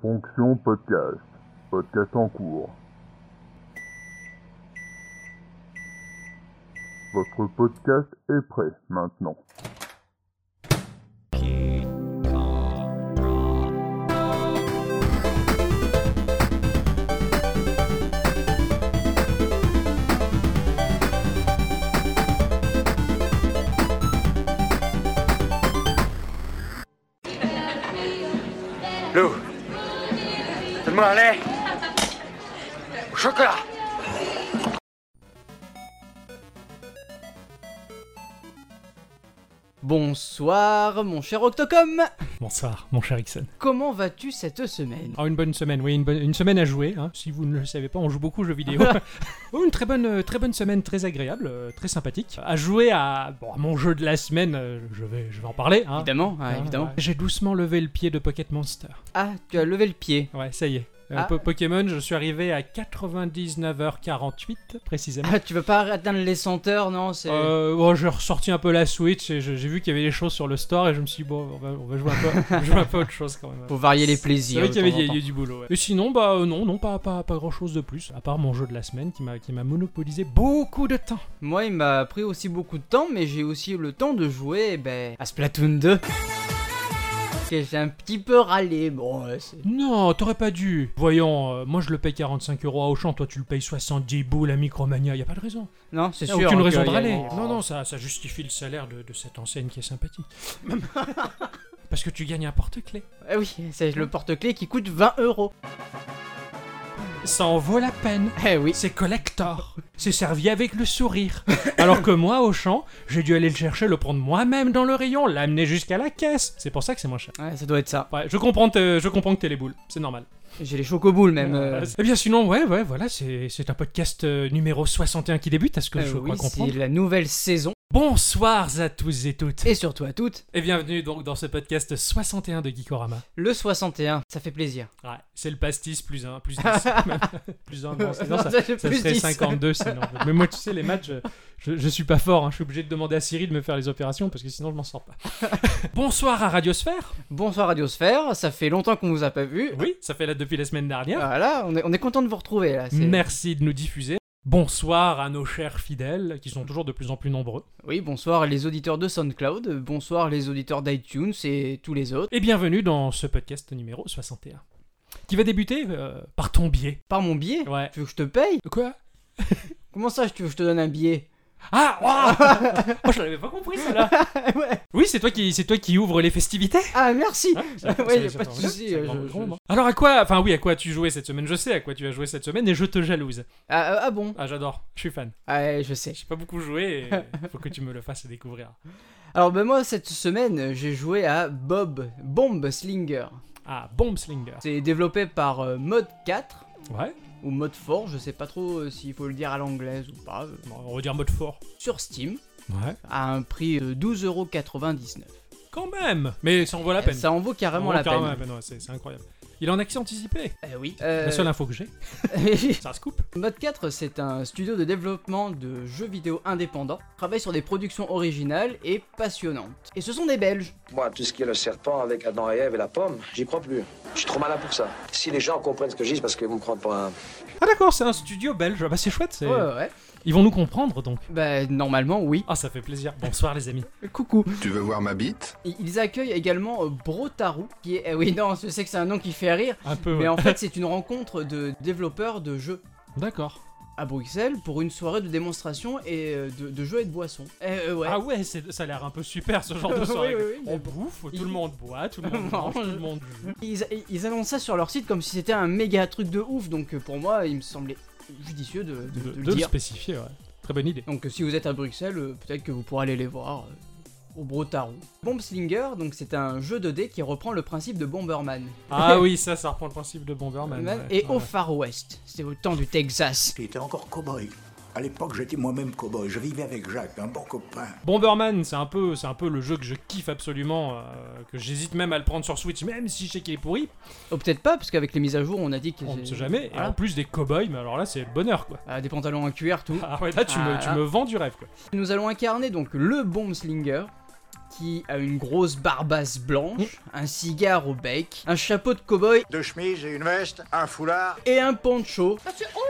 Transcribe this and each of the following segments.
Fonction podcast. Podcast en cours. Votre podcast est prêt maintenant. Bonsoir mon cher Octocom Bonsoir, mon cher Ixon. Comment vas-tu cette semaine? Alors une bonne semaine, oui, une, bonne- une semaine à jouer. hein. Si vous ne le savez pas, on joue beaucoup aux jeux vidéo. Oh, une très bonne, euh, très bonne semaine, très agréable, euh, très sympathique. À jouer à, bon, à mon jeu de la semaine, euh, je, vais, je vais en parler. hein. Évidemment, ouais, Hein, évidemment. ouais. J'ai doucement levé le pied de Pocket Monster. Ah, tu as levé le pied. Ouais, ça y est. Euh, Ah. Po- Pokémon, je suis arrivé à 99h48 précisément. Ah, tu veux pas atteindre les senteurs, non C'est... Euh, bon, j'ai ressorti un peu la Switch et j'ai vu qu'il y avait des choses sur le store et je me suis dit, bon, on va, on va jouer, un peu, jouer un peu à autre chose quand même. Faut varier les C'est plaisirs. vrai de qu'il y y a temps. du boulot. ouais. Et sinon, bah euh, non, non, pas, pas, pas grand chose de plus, à part mon jeu de la semaine qui m'a qui m'a monopolisé beaucoup de temps. Moi, il m'a pris aussi beaucoup de temps, mais j'ai aussi eu le temps de jouer ben, à Splatoon 2. J'ai un petit peu râlé, bon, c'est... Non, t'aurais pas dû. Voyons, euh, moi je le paye 45 euros à Auchan, toi tu le payes 70 boules à Micromania, y a pas de raison. Non, c'est Y a sûr. aucune hein, raison que de râler. Non, non, ça, ça justifie le salaire de, de cette enseigne qui est sympathique. Parce que tu gagnes un porte-clés. Eh oui, c'est le porte-clés qui coûte 20 euros. Ça en vaut la peine. Eh oui. C'est collector. C'est servi avec le sourire. Alors que moi, au champ, j'ai dû aller le chercher, le prendre moi-même dans le rayon, l'amener jusqu'à la caisse. C'est pour ça que c'est moins cher. Ouais, ça doit être ça. Ouais, je comprends, te- je comprends que t'es les boules. C'est normal. J'ai les chocoboules même. euh. Eh bien, sinon, ouais, ouais, voilà, c'est c'est un podcast euh, numéro 61 qui débute, à ce que Euh, je oui, crois c'est la nouvelle saison. Bonsoir à tous et toutes. Et surtout à toutes, Et bienvenue donc dans ce podcast 61 de Geekorama. le 61, ça fait plaisir. Ouais, c'est le pastis plus 1, plus 10. même. plus 1, non, sinon Non, ça, ça fait ça plus serait 10. 52 sinon. Mais moi, tu sais, les matchs, je, je, suis pas fort. hein. Je suis obligé de demander à Siri de me faire les opérations parce que sinon je m'en sors pas. Bonsoir à Radiosphère. Bonsoir Radiosphère, ça fait longtemps qu'on vous a pas vu. Oui, ça fait là depuis la semaine dernière. Voilà, on est, on est content de vous retrouver là. Merci de nous diffuser. Bonsoir à nos chers fidèles qui sont toujours de plus en plus nombreux. Oui, bonsoir les auditeurs de SoundCloud, bonsoir les auditeurs d'iTunes et tous les autres. Et bienvenue dans ce podcast numéro 61. Qui va débuter euh, par ton biais. Par mon billet Ouais. Tu veux que je te paye? Quoi? Comment ça, tu veux que je te donne un billet Ah wow Oh, je l'avais pas compris ça là. Ouais. Oui, c'est toi qui c'est toi qui ouvre les festivités. Ah, merci Ouais, pas de souci, euh. Alors à quoi Enfin oui, à quoi tu jouais cette semaine? Je sais à quoi tu as joué cette semaine et je te jalouse. ah, ah bon? Ah j'adore, je suis fan. Ah, je sais. J'ai pas beaucoup joué et faut que tu me le fasses découvrir. Alors, ben moi, cette semaine, j'ai joué à Bob Bomb Slinger. Ah, Bomb Slinger. C'est développé par euh, Mod 4 Ouais, ou Mod 4, je sais pas trop euh, s'il faut le dire à l'anglaise ou pas, euh, on va dire mode fort. sur Steam Ouais. à un prix de 12,99€. Quand même Mais ça en vaut la peine. Ça en vaut carrément la peine. la peine, ouais, c'est c'est incroyable. Il est en accès anticipé. Eh oui. La seule info que j'ai, ça se coupe. Mod 4, c'est un studio de développement de jeux vidéo indépendants, travaille sur des productions originales et passionnantes. Et ce sont des Belges. Moi, tout ce qui est le serpent avec Adam et Ève et la pomme, j'y crois plus. Je suis trop malin pour ça. Si les gens comprennent ce que je dis, c'est parce qu'ils vont me prendre pour un... Ah d'accord, c'est un studio belge. Ah Bah c'est chouette. c'est- Ouais, ouais, ouais. Ils vont nous comprendre donc. Bah, normalement, oui. Ah ça fait plaisir. Bonsoir les amis. Coucou. Tu veux voir ma bite? Ils accueillent également euh, Brotarou, qui est. eh oui, non, je sais que c'est un nom qui fait rire, Un peu. mais ouais. en fait, c'est une rencontre de développeurs de jeux D'accord. à Bruxelles pour une soirée de démonstration et euh, de, de jeux et de boissons. Eh, euh, ouais. Ah ouais, c'est- ça a l'air un peu super ce genre de Oui, soirée. oui, oui, On bouffe, tout Il- le monde boit, tout le monde mange, tout le monde joue. Ils, ils annoncent ça sur leur site comme si c'était un méga truc de ouf, donc euh, pour moi, il me semblait judicieux de, de- De, de de le spécifier, ouais. Très bonne idée. Donc euh, si vous êtes à Bruxelles, euh, peut-être que vous pourrez aller les voir euh, au Brotarou. Bomb Slinger, donc c'est un jeu de dés qui reprend le principe de Bomberman. Ah oui, ça, ça reprend le principe de Bomberman. ouais, et ouais. au Far West, c'est au temps du Texas. qui était encore cow-boy. À l'époque, j'étais moi-même cow-boy. Je vivais avec Jacques, un bon copain. Bomberman, c'est un peu, c'est un peu le jeu que je kiffe absolument, euh, que j'hésite même à le prendre sur Switch, même si je sais qu'il est pourri. Oh, peut-être pas, parce qu'avec les mises à jour, on a dit que On ne sait jamais. Et en plus des cowboys, mais alors là, c'est le bonheur, quoi. Ah, des pantalons en cuir, tout. Ah ouais, là, tu, me, tu Ah. me vends du rêve, quoi. Nous allons incarner donc le Bomb Slinger, qui a une grosse barbasse blanche, un cigare au bec, un chapeau de cow-boy Deux chemises et une veste, un foulard. et un poncho. Monsieur, oh,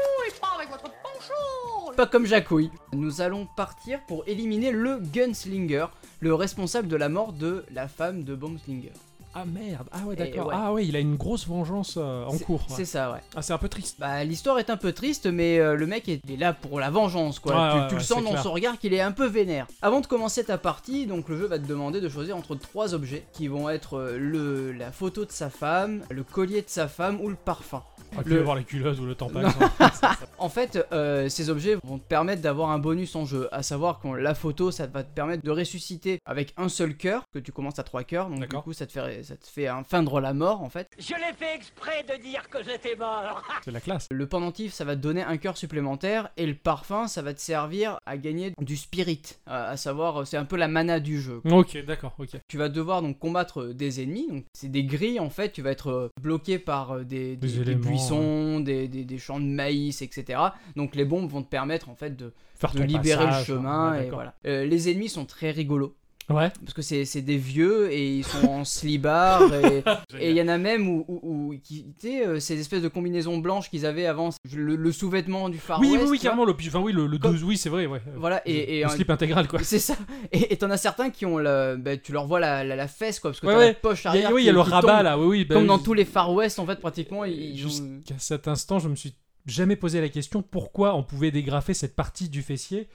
Pas comme Jacouille. Nous allons partir pour éliminer le Gunslinger, le responsable de la mort de la femme de Bombslinger. Ah merde, ah ouais, d'accord. ouais. Ah ouais, il a une grosse vengeance euh, en cours. ouais. C'est ça, ouais. Ah, c'est un peu triste. Bah, l'histoire est un peu triste, mais euh, le mec est est là pour la vengeance, quoi. Ouais, tu le sens dans clair. son regard qu'il est un peu vénère. Avant de commencer ta partie, donc le jeu va te demander de choisir entre trois objets qui vont être euh, le, la photo de sa femme, le collier de sa femme ou le parfum. On Le- avoir les culottes ou le tampax. hein. En fait, euh, ces objets vont te permettre d'avoir un bonus en jeu, à savoir que la photo, ça va te permettre de ressusciter avec un seul cœur, que tu commences à trois cœurs, donc du coup ça te fait, ça te fait un feindre la mort en fait. Je l'ai fait exprès de dire que j'étais mort c'est la classe. Le pendentif, ça va te donner un cœur supplémentaire, et le parfum, ça va te servir à gagner du spirit, à, à savoir, c'est un peu la mana du jeu. Ok, d'accord, ok. Tu vas devoir donc combattre euh, des ennemis, donc c'est des grilles en fait, tu vas être euh, bloqué par euh, des, Des des- buissons, des, des- des champs de maïs, etc. Donc les bombes vont te permettre en fait de, Faire de libérer passage, le chemin ouais, et voilà. Euh, les ennemis sont très rigolos Ouais. parce que c'est c'est des vieux et ils sont en slibard et il y en a même où, où- où- qui euh, ces espèces de combinaisons blanches qu'ils avaient avant le, le sous-vêtement du Far Oui, oui, West, oui, vois. carrément. Le, enfin, oui, le, le Comme- 12, oui, c'est vrai, ouais. Voilà et, et le euh, slip intégral, quoi. c'est ça. Et et t'en as certains qui ont le, bah, tu leur vois la, la, la fesse quoi parce que Ouais, t'as ouais. la poche arrière. oui, il y a le rabat tombe. là, oui, oui. bah, Comme dans tous les Far West en fait pratiquement ils, ils ont- Jusqu'à cet instant, je me suis jamais posé la question pourquoi on pouvait dégrafer cette partie du fessier.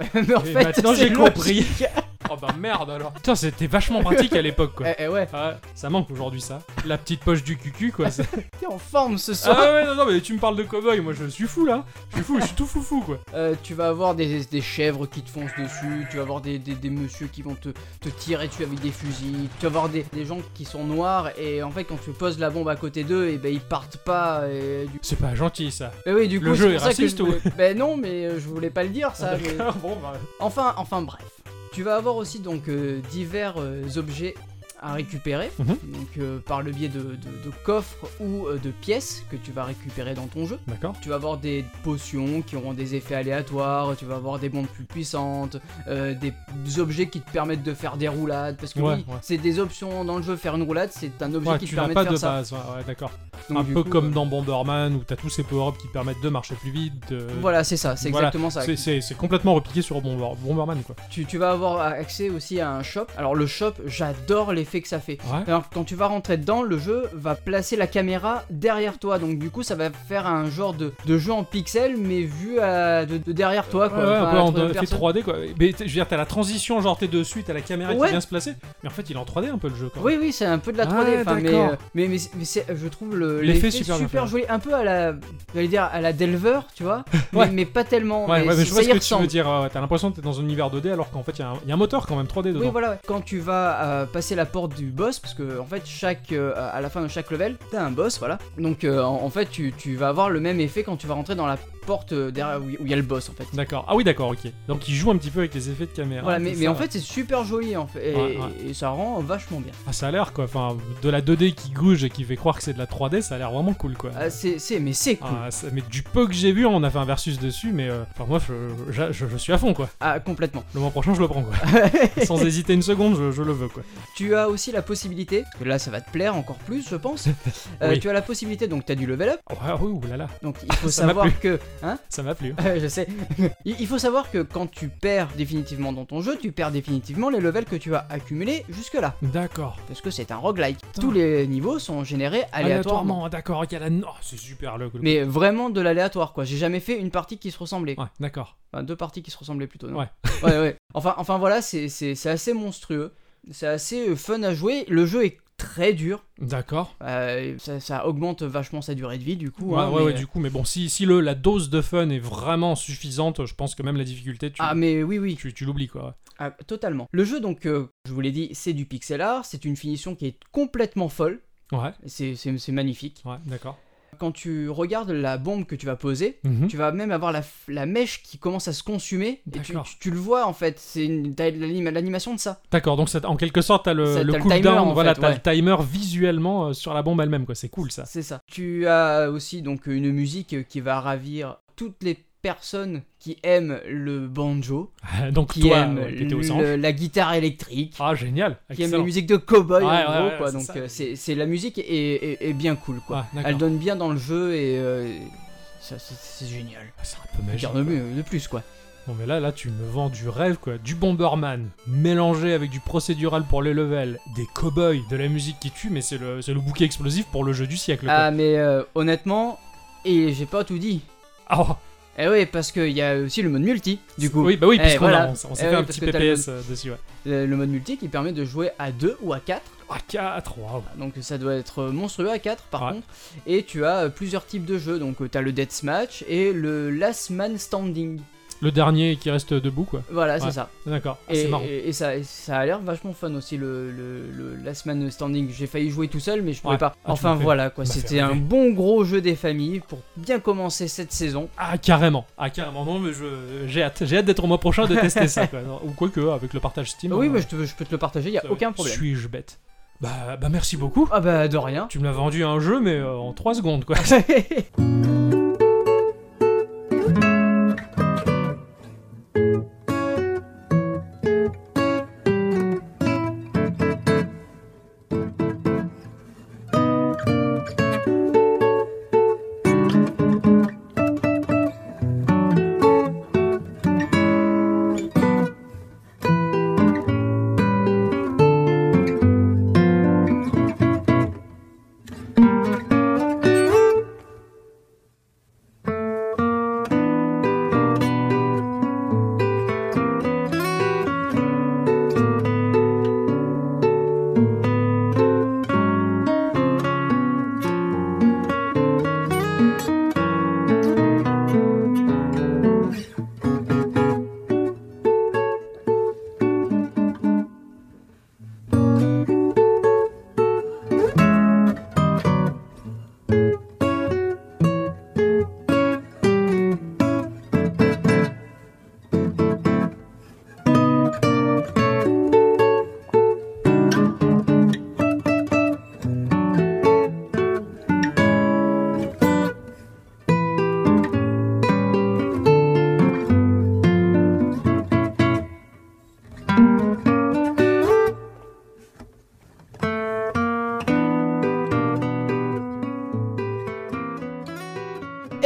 Mais en fait maintenant, j'ai compris. Oh bah merde alors. Putain, c'était vachement pratique à l'époque, quoi. Eh, eh ouais, Ah, ça manque aujourd'hui ça. La petite poche du cucu quoi. t'es en forme ce soir. Ah ouais non non mais tu me parles de cowboy, moi je suis fou là. Je suis fou, je suis tout fou fou quoi. Euh, tu vas avoir des, des chèvres qui te foncent dessus, tu vas avoir des, des, des messieurs qui vont te, te tirer dessus avec des fusils, tu vas avoir des, des gens qui sont noirs et en fait quand tu poses la bombe à côté d'eux et ben ils partent pas et du C'est pas gentil ça. Eh oui, du coup, Le c'est jeu pour est ça que raciste je voulais- Ben non, mais euh, je voulais pas le dire ça. mais- D'accord, bon bah. Enfin, enfin bref. Tu vas avoir aussi donc euh, divers euh, objets à récupérer, Mhm. donc euh, par le biais de, de- de coffres ou euh, de pièces que tu vas récupérer dans ton jeu. D'accord. Tu vas avoir des potions qui auront des effets aléatoires, tu vas avoir des bombes plus puissantes, euh, des objets qui te permettent de faire des roulades, parce que Ouais, oui, ouais. c'est des options dans le jeu, faire une roulade, c'est un objet Ouais, qui te permet pas de faire de ça. base, ouais, d'accord. Un peu coup, comme dans Bomberman où t'as tous ces power-ups qui permettent de marcher plus vite. Voilà, c'est ça, c'est Voilà, exactement ça. C'est- complètement repliqué sur Bomber- Bomberman quoi. Tu, tu vas avoir accès aussi à un shop. Alors le shop, j'adore l'effet que ça fait. Ouais. Alors quand tu vas rentrer dedans, le jeu va placer la caméra derrière toi. Donc du coup, ça va faire un genre de, de jeu en pixels, mais vu à, de, de derrière toi. Quoi. Ouais, Enfin, un peu en à troisième effet personne. 3D quoi. Mais je veux dire, t'as la transition, genre t'es dessus, t'as la caméra Ouais. qui vient se placer. Mais en fait, il est en 3D un peu le jeu quand même. Oui, oui, c'est un peu de la 3D. Ouais, enfin, mais, d'accord. euh, mais, mais, mais je trouve le- L'effet l'effet super super, joli. Un peu à la, j'allais dire à la Delver, tu vois. Ouais. mais, mais pas tellement. Ouais, mais je vois ce que tu veux dire. T'as l'impression que t'es dans un univers 2D alors qu'en fait, il y, a un- il y a un moteur quand même 3D dedans. Oui, voilà, quand tu vas euh, passer la porte du boss, parce que en fait, chaque, euh, à la fin de chaque level, t'as un boss, voilà. Donc euh, en, en fait, tu, tu vas avoir le même effet quand tu vas rentrer dans la porte euh, derrière où il y a le boss, en fait. D'accord. Ah oui, d'accord, ok. Donc il joue un petit peu avec les effets de caméra. Voilà, mais, ça. en fait, c'est super joli, en fait, et, Ouais, ouais. et ça rend vachement bien. Ah, ça a l'air quoi. Enfin, de la 2D qui gouge et qui fait croire que c'est de la 3D, ça a l'air vraiment cool quoi. Ah, c'est, mais c'est cool. Ah, mais du peu que j'ai vu, on a fait un versus dessus, mais euh, enfin moi je, je- je- je suis à fond quoi. Ah, complètement. Le mois prochain je le prends quoi. Sans hésiter une seconde, je, je le veux quoi. Tu as aussi la possibilité, parce que là, ça va te plaire encore plus, je pense. Euh, Oui. Tu as la possibilité, donc tu as du level up, Ouais, oui, oulala, donc il faut Ça savoir que. Hein ça m'a plu. je sais. il faut savoir que quand tu perds définitivement dans ton jeu, tu perds définitivement les levels que tu as accumulés jusque-là. D'accord. Parce que c'est un roguelike. Tous les niveaux sont générés aléatoirement. d'accord, ok, la... oh, c'est super le. le- Mais vraiment de l'aléatoire quoi. J'ai jamais fait une partie qui se ressemblait. Ouais, d'accord. Enfin, deux parties qui se ressemblaient plutôt. Non Ouais. ouais, ouais. Enfin, enfin voilà, c'est assez monstrueux. C'est assez euh, fun à jouer. Le jeu est très dur. D'accord. Euh, ça, ça augmente vachement sa durée de vie du coup. Ouais, hein, ouais, mais, ouais, euh, du coup, mais bon, si, si le, la dose de fun est vraiment suffisante, je pense que même la difficulté, tu, Ah mais oui oui. tu, tu l'oublies quoi. Ah, totalement. Le jeu donc, euh, je vous l'ai dit, c'est du pixel art. C'est une finition qui est complètement folle. Ouais, c'est magnifique. ouais, d'accord. Quand tu regardes la bombe que tu vas poser, Mhm. tu vas même avoir la, la mèche qui commence à se consumer. Et tu, tu- tu le vois en fait, c'est l'animation de ça. D'accord, donc ça- en quelque sorte, t'as le, le cooldown, voilà, fait, ouais. le timer visuellement euh, sur la bombe elle-même, quoi. C'est cool ça. C'est ça. Tu as aussi donc une musique qui va ravir toutes les personnes qui aiment le banjo, Donc qui toi, le- anges. la guitare électrique, Ah, génial. qui excellent. les musiques de cowboy Ouais, en ouais, gros ouais, quoi. Donc euh, c'est la musique est, est- est bien cool quoi. Ah. Elle donne bien dans le jeu et euh, c'est- génial. Ah, C'est un peu magique. Mieux, de plus quoi. Bon, mais là, là, tu me vends du rêve, quoi. Du Bomberman, mélangé avec du procédural pour les levels, des cowboys, de la musique qui tue, mais c'est le, le bouquet explosif pour le jeu du siècle, quoi. Ah mais euh, honnêtement, et j'ai pas tout dit. Ah, oh, Eh oui parce qu'il y a aussi le mode multi du coup. Oui, bah oui, Eh, puisqu'on voilà. on, s'est Eh fait oui, un petit t'as le PPS euh, dessus, ouais. Le, le mode multi qui permet de jouer à 2 ou à 4. Ah, 4, waouh. Donc ça doit être monstrueux à 4 par Ouais. contre. Et tu as euh, plusieurs types de jeux. Donc tu as le Deathmatch et le Last Man Standing. Le dernier qui reste debout, quoi. Voilà, Ouais. c'est ça. D'accord, Ah, Et, c'est marrant. et- et ça, et ça a l'air vachement fun aussi le, le, le Last Man Standing. J'ai failli jouer tout seul mais je pouvais Ouais. pas. Ah, enfin voilà quoi, c'était un bon gros jeu des familles pour bien commencer cette saison. Ah, carrément. Ah, carrément. Non, mais je, j'ai hâte. J'ai hâte d'être au mois prochain de tester ça, quoi. Ou quoi que, avec le partage Steam. oui, euh, mais je, te- je peux te le partager, y a aucun problème. Suis-je bête? Bah, bah, merci beaucoup. Ah bah de rien. Tu me l'as vendu un jeu, mais euh, en 3 secondes, quoi.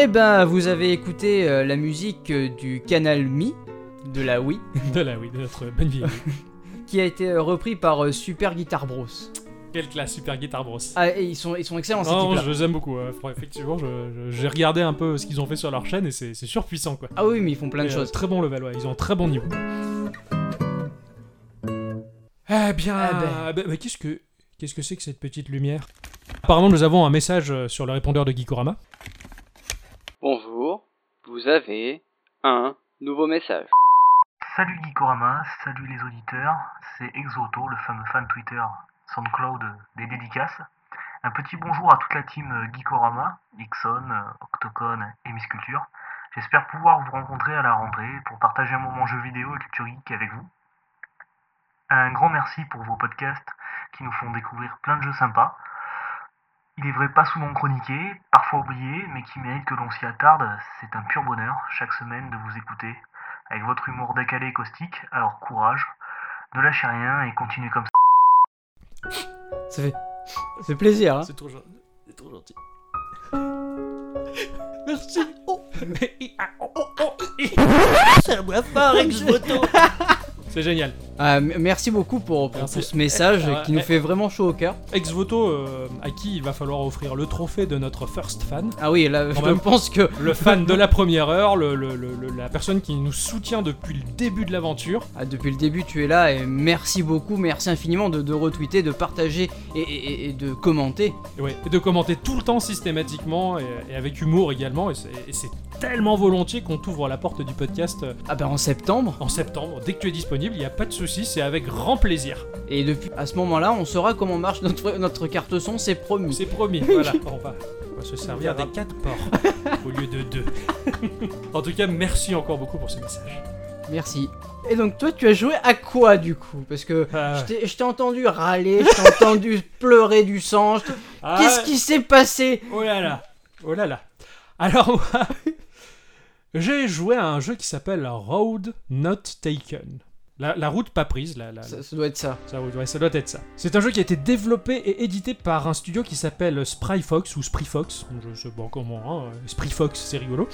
Eh ben, vous avez écouté euh, la musique euh, du canal Mi de la Wii, de là, oui, de notre bonne vieille. qui a été euh, repris par euh, Super Guitar Bros. Quelle classe, Super Guitar Bros. Ah, et ils sont, ils sont excellents, ces Non, types-là. je les aime beaucoup. Fr- Effectivement, je- je- j'ai regardé un peu ce qu'ils ont fait sur leur chaîne et c'est c'est surpuissant, quoi. Ah oui, mais ils font plein de Et, euh, choses. Très bon level, ouais. Ils ont un très bon niveau. Eh bien, Ah ben. ah ben, mais qu'est-ce que qu'est-ce que c'est que cette petite lumière? Apparemment, nous avons un message euh, sur le répondeur de Geekorama. Bonjour, vous avez un nouveau message. Salut Geekorama, salut les auditeurs, c'est Exoto, le fameux fan Twitter SoundCloud des dédicaces. Un petit bonjour à toute la team Geekorama, Ixon, Octocon et Miss Culture. J'espère pouvoir vous rencontrer à la rentrée pour partager un moment jeu vidéo et culture geek avec vous. Un grand merci pour vos podcasts qui nous font découvrir plein de jeux sympas. Il est vrai pas souvent chroniqué, parfois oublié, mais qui mérite que l'on s'y attarde. C'est un pur bonheur chaque semaine de vous écouter avec votre humour décalé et caustique. Alors courage, ne lâchez rien et continuez comme ça. Ça fait, ça fait plaisir, hein. C'est trop, gen- c'est trop gentil. Merci. Ça doit faire ex-voto. C'est génial. Ah, merci beaucoup pour, pour, Merci. pour ce message Eh, qui nous eh, fait vraiment chaud au cœur. Ex-voto, euh, à qui il va falloir offrir le trophée de notre first fan. Ah oui, là, Quand je même. pense que Le fan de la première heure, le, le- le- le- la personne qui nous soutient depuis le début de l'aventure. Ah, depuis le début, tu es là et merci beaucoup, merci infiniment de, de retweeter, de partager et, et- et de commenter. Et, ouais, et de commenter tout le temps systématiquement et, et avec humour également. Et c'est tellement volontiers qu'on t'ouvre la porte du podcast euh, Ah ben en septembre. en septembre. Dès que tu es disponible, il n'y a pas de souci, c'est avec grand plaisir. Et depuis à ce moment-là, on saura comment marche notre, notre carte son, c'est promis. C'est promis, voilà. On va, on va se servir des quatre ports au lieu de deux. en tout cas, merci encore beaucoup pour ce message. Merci. Et donc toi, tu as joué à quoi du coup? Parce que Ah, je t'ai- entendu râler, je t'ai entendu pleurer du sang. ah, Qu'est-ce qui s'est passé? Oh là là Oh là là Alors moi, J'ai joué à un jeu qui s'appelle Road Not Taken. La, la route pas prise, la, la- Ça, ça doit être ça. ça, ouais, ça doit être ça. C'est un jeu qui a été développé et édité par un studio qui s'appelle Spryfox ou Spryfox, je sais pas comment, hein, Spryfox c'est rigolo,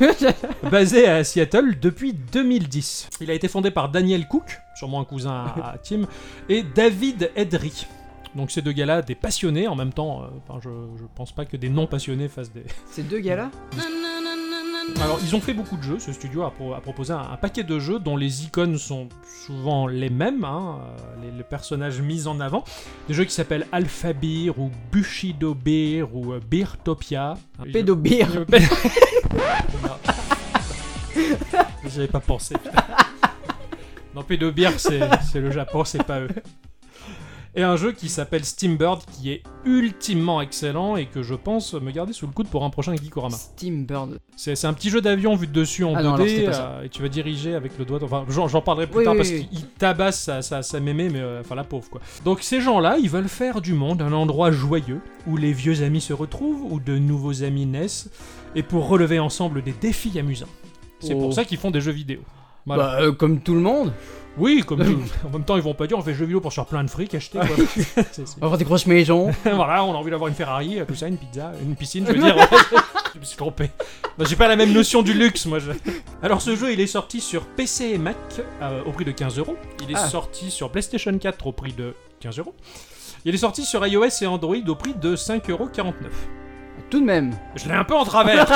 basé à Seattle depuis 2010. Il a été fondé par Daniel Cook, sûrement un cousin à, Tim, et David Edry. Donc ces deux gars-là, des passionnés en même temps, euh, je pense pas que des non-passionnés fassent des, Ces deux gars-là? Alors, ils ont fait beaucoup de jeux. Ce studio a, pro- a proposé un, un paquet de jeux dont les icônes sont souvent les mêmes, hein, euh, les, les personnages mis en avant. Des jeux qui s'appellent Alpha Beer ou Bushido Beer ou euh, Beertopia. Pédobir. Je- Pé- J'avais pas pensé. Non, Pédobeer, c'est c'est le Japon, c'est pas eux. Et un jeu qui s'appelle Steambird, qui est ultimement excellent et que je pense me garder sous le coude pour un prochain Geekorama. Steambird. C'est c'est un petit jeu d'avion vu de dessus en Ah 2D non, alors c'était pas ça. euh, et tu vas diriger avec le doigt. Enfin, j'en j'en parlerai plus Oui, tard oui, parce oui. qu'il tabasse sa, sa, sa mémé, mais euh, enfin la pauvre quoi. Donc ces gens-là, ils veulent faire du monde un endroit joyeux où les vieux amis se retrouvent, où de nouveaux amis naissent et pour relever ensemble des défis amusants. C'est Oh. pour ça qu'ils font des jeux vidéo. Voilà. Bah, euh, comme tout le monde. Oui, comme tout. En même temps, ils vont pas dire on fait jeux vidéo pour se faire plein de fric acheter. quoi. C'est- c'est- On va avoir des grosses maisons. voilà, on a envie d'avoir une Ferrari, tout ça, une pizza, une piscine, je veux dire. je me suis trompé. J'ai pas la même notion du luxe, moi. je- Alors, ce jeu, il est sorti sur PC et Mac euh, au prix de 15 euros. Il est Ah. sorti sur PlayStation 4 au prix de 15 euros. Il est sorti sur iOS et Android au prix de 5,49 euros. Tout de même. Je l'ai un peu en travers.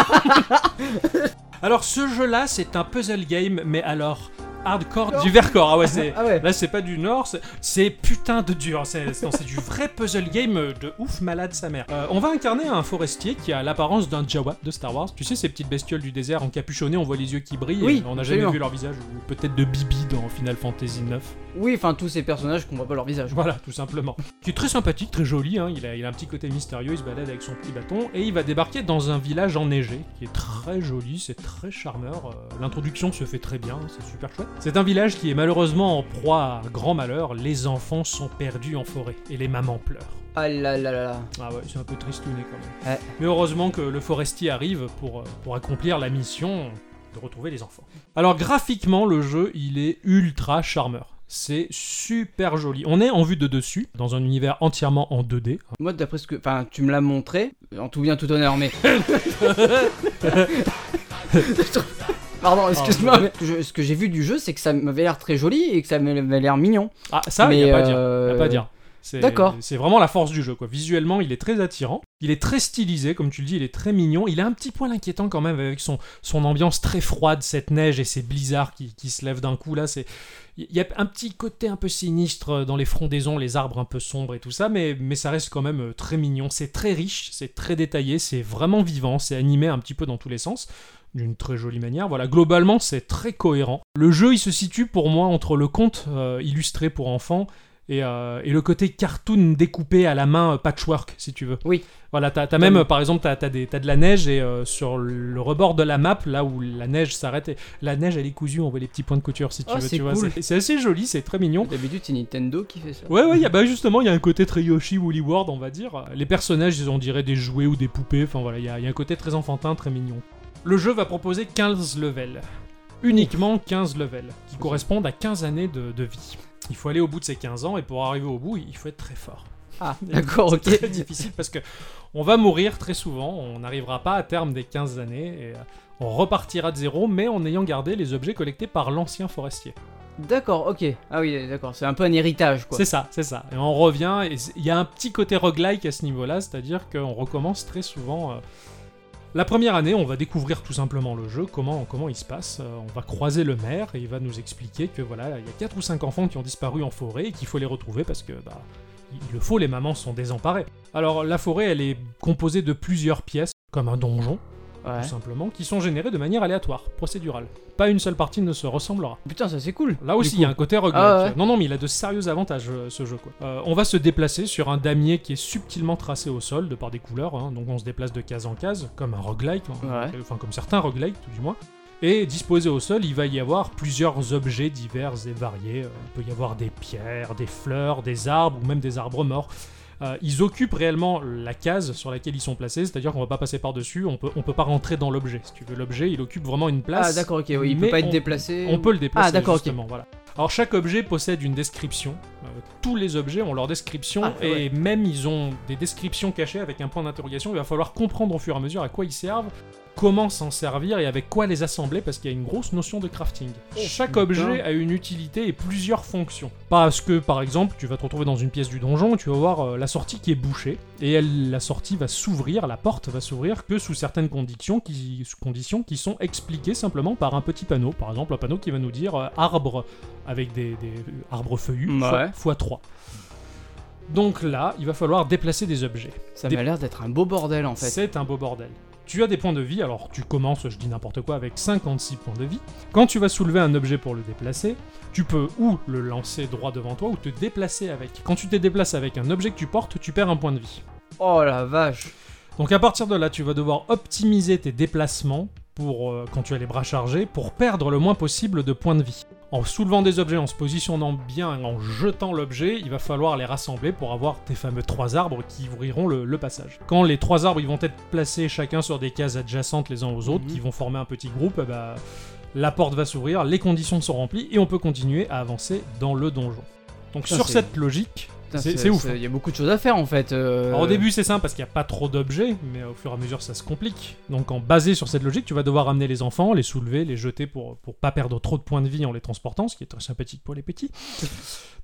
alors, ce jeu-là, c'est un puzzle game, mais alors hardcore du Vercors. Ah ouais, c'est. Ah ouais. Là, c'est pas du Nord, c'est- putain de dur. C'est du vrai puzzle game de ouf malade sa mère. Euh, on va incarner un forestier qui a l'apparence d'un Jawa de Star Wars. Tu sais, ces petites bestioles du désert encapuchonnées, on voit les yeux qui brillent. Oui, et on n'a jamais vu leur visage. Ou peut-être de Bibi dans Final Fantasy 9. Oui, enfin, tous ces personnages qu'on voit pas leur visage. Voilà, tout simplement. Qui est très sympathique, très joli, hein. il, a, il a un petit côté mystérieux, il se balade avec son petit bâton, et il va débarquer dans un village enneigé, qui est très joli, c'est très charmeur. euh, L'introduction se fait très bien, c'est super chouette. C'est un village qui est malheureusement en proie à grand malheur, les enfants sont perdus en forêt, et les mamans pleurent. Ah là là là là. Ah ouais, c'est un peu tristouné quand même. Ouais. Mais heureusement que le forestier arrive pour, euh, pour accomplir la mission de retrouver les enfants. Alors graphiquement, le jeu, il est ultra charmeur. C'est super joli. On est en vue de dessus, dans un univers entièrement en 2D. Moi, d'après ce que. Enfin, tu me l'as montré, en tout bien, tout honneur, mais. Pardon, excuse-moi, mais je- ce que j'ai vu du jeu, c'est que ça m'avait l'air très joli et que ça m'avait l'air mignon. Ah, ça, il n'y a pas à dire. euh, Y a pas à dire. C'est- D'accord. C'est vraiment la force du jeu, quoi. Visuellement, il est très attirant. Il est très stylisé, comme tu le dis, il est très mignon. Il a un petit poil inquiétant quand même avec son, son ambiance très froide, cette neige et ces blizzards qui, qui se lèvent d'un coup. Là, c'est. Il y a un petit côté un peu sinistre dans les frondaisons, les arbres un peu sombres et tout ça, mais, mais ça reste quand même euh, très mignon. C'est très riche, c'est très détaillé, c'est vraiment vivant, c'est animé un petit peu dans tous les sens d'une très jolie manière. Voilà, globalement, c'est très cohérent. Le jeu, il se situe pour moi entre le conte euh, illustré pour enfants et, euh, et le côté cartoon découpé à la main euh, patchwork, si tu veux. Oui. Voilà, t'as, t'as même, par exemple, t'as, t'as des, t'as de la neige et euh, sur le rebord de la map, là où la neige s'arrête, et la neige elle est cousue, on voit les petits points de couture, si tu Oh, veux. c'est tu vois, cool. c'est, assez joli, c'est très mignon. D'habitude, c'est Nintendo qui fait ça. Ouais, ouais, y a, bah justement, il y a un côté très Yoshi Woolly World, on va dire. Les personnages, ils on dirait des jouets ou des poupées. Enfin voilà, il y, a- y a un côté très enfantin, très mignon. Le jeu va proposer 15 levels. Uniquement 15 levels, qui correspondent à 15 années de, de vie. Il faut aller au bout de ces 15 ans, et pour arriver au bout, il faut être très fort. Ah, d'accord, ok. C'est très difficile parce que on va mourir très souvent, on n'arrivera pas à terme des 15 années, et euh, on repartira de zéro, mais en ayant gardé les objets collectés par l'ancien forestier. D'accord, ok. Ah oui, d'accord, c'est un peu un héritage, quoi. C'est ça, c'est ça. Et on revient, il y a un petit côté roguelike à ce niveau-là, c'est-à-dire qu'on recommence très souvent. euh, La première année, on va découvrir tout simplement le jeu, comment, comment il se passe. Euh, on va croiser le maire et il va nous expliquer que voilà, il y a 4 ou 5 enfants qui ont disparu en forêt et qu'il faut les retrouver parce que bah, il le faut, les mamans sont désemparées. Alors la forêt, elle est composée de plusieurs pièces, comme un donjon, Ouais. tout simplement, qui sont générées de manière aléatoire, procédurale. Pas une seule partie ne se ressemblera. Putain, ça c'est cool. Là aussi, il y a un côté roguelike. Ah ouais. Non, non, mais il a de sérieux avantages, euh, ce jeu. Quoi. Euh, on va se déplacer sur un damier qui est subtilement tracé au sol, de par des couleurs. hein. donc on se déplace de case en case, comme un roguelike, hein. Ouais. enfin comme certains roguelikes, tout du moins. Et disposé au sol, il va y avoir plusieurs objets divers et variés. Euh, Il peut y avoir des pierres, des fleurs, des arbres, ou même des arbres morts. Euh, ils occupent réellement la case sur laquelle ils sont placés, c'est-à-dire qu'on va pas passer par-dessus, on peut, on peut pas rentrer dans l'objet. Si tu veux, l'objet, il occupe vraiment une place. Ah, d'accord, ok, oui, il peut pas être on- déplacé. On peut le déplacer. Ah, d'accord, justement, voilà. Alors chaque objet possède une description. Euh, tous les objets ont leur description Ah, et ouais. même ils ont des descriptions cachées avec un point d'interrogation. Il va falloir comprendre au fur et à mesure à quoi ils servent, comment s'en servir et avec quoi les assembler parce qu'il y a une grosse notion de crafting. Chaque putain. objet a une utilité et plusieurs fonctions. Parce que par exemple, tu vas te retrouver dans une pièce du donjon, tu vas voir euh, la sortie qui est bouchée et elle, la sortie va s'ouvrir, la porte va s'ouvrir que sous certaines conditions qui, conditions qui sont expliquées simplement par un petit panneau. Par exemple, un panneau qui va nous dire euh, arbre avec des, des arbres feuillus Ouais. fois, 3. Donc là, il va falloir déplacer des objets. Ça Des- m'a l'air d'être un beau bordel en fait. c'est un beau bordel. Tu as des points de vie, alors tu commences, je dis n'importe quoi, avec 56 points de vie. Quand tu vas soulever un objet pour le déplacer, tu peux ou le lancer droit devant toi ou te déplacer avec. Quand tu te déplaces avec un objet que tu portes, tu perds un point de vie. Oh la vache. Donc à partir de là, tu vas devoir optimiser tes déplacements pour euh, quand tu as les bras chargés pour perdre le moins possible de points de vie. En soulevant des objets, en se positionnant bien, en jetant l'objet, il va falloir les rassembler pour avoir tes fameux trois arbres qui ouvriront le, le passage. Quand les trois arbres ils vont être placés chacun sur des cases adjacentes les uns aux autres, Mhm. qui vont former un petit groupe, ben, la porte va s'ouvrir, les conditions sont remplies et on peut continuer à avancer dans le donjon. Donc sur cette logique, c'est ouf. Il y a beaucoup de choses à faire en fait. euh. Alors, au début c'est simple parce qu'il n'y a pas trop d'objets, mais au fur et à mesure ça se complique. Donc en basé sur cette logique, tu vas devoir amener les enfants, les soulever, les jeter pour, pour pas perdre trop de points de vie en les transportant, ce qui est très sympathique pour les petits.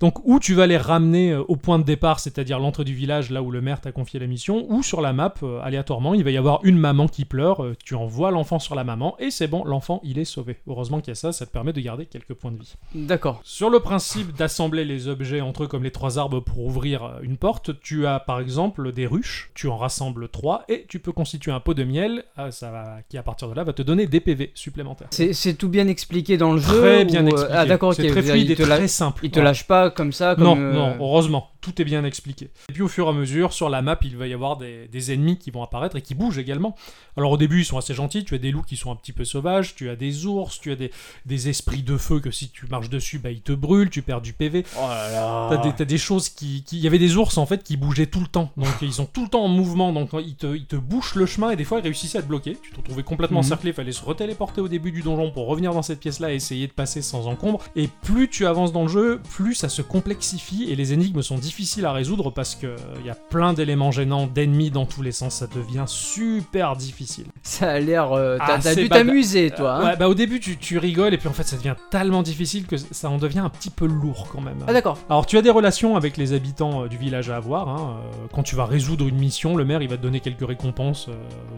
Donc ou tu vas les ramener euh, au point de départ, c'est-à-dire l'entrée du village là où le maire t'a confié la mission, ou sur la map, euh, aléatoirement, il va y avoir une maman qui pleure, euh, tu envoies l'enfant sur la maman, et c'est bon, l'enfant il est sauvé. Heureusement qu'il y a ça, ça te permet de garder quelques points de vie. D'accord. Sur le principe d'assembler les objets entre eux comme les trois arbres pour ouvrir euh, une porte, tu as par exemple des ruches, tu en rassembles trois et tu peux constituer un pot de miel ça va, qui à partir de là va te donner des PV supplémentaires. C'est tout bien expliqué dans le jeu Très bien euh, expliqué. Ah d'accord, ok. C'est très fluide et te très simple. Il te Voilà. lâche pas comme ça. Comme, non, euh, non, heureusement, tout est bien expliqué. Et puis au fur et à mesure, sur la map, il va y avoir des, des ennemis qui vont apparaître et qui bougent également. Alors au début, ils sont assez gentils, tu as des loups qui sont un petit peu sauvages, tu as des ours, tu as des, des esprits de feu que si tu marches dessus, bah, ils te brûlent, tu perds du PV. Oh là là. T'as des, t'as des choses qui, qui- Il y avait des ours en fait qui bougeaient tout le temps. Donc ils sont tout le temps en mouvement. Donc ils te, ils te bouchent le chemin et des fois ils réussissaient à te bloquer. Tu te retrouvais complètement Mhm. encerclé. Il fallait se retéléporter au début du donjon pour revenir dans cette pièce là et essayer de passer sans encombre. Et plus tu avances dans le jeu, plus ça se complexifie et les énigmes sont difficiles à résoudre parce que il y a plein d'éléments gênants, d'ennemis dans tous les sens. Ça devient super difficile. Ça a l'air. euh, T'as Ah, dû t'amuser toi. hein. Ouais, bah au début tu, tu rigoles et puis en fait ça devient tellement difficile que ça en devient un petit peu lourd quand même. Ah d'accord. Alors tu as des relations avec les habitants euh, du village à avoir. hein, euh, quand tu vas résoudre une mission, le maire il va te donner quelques récompenses. euh,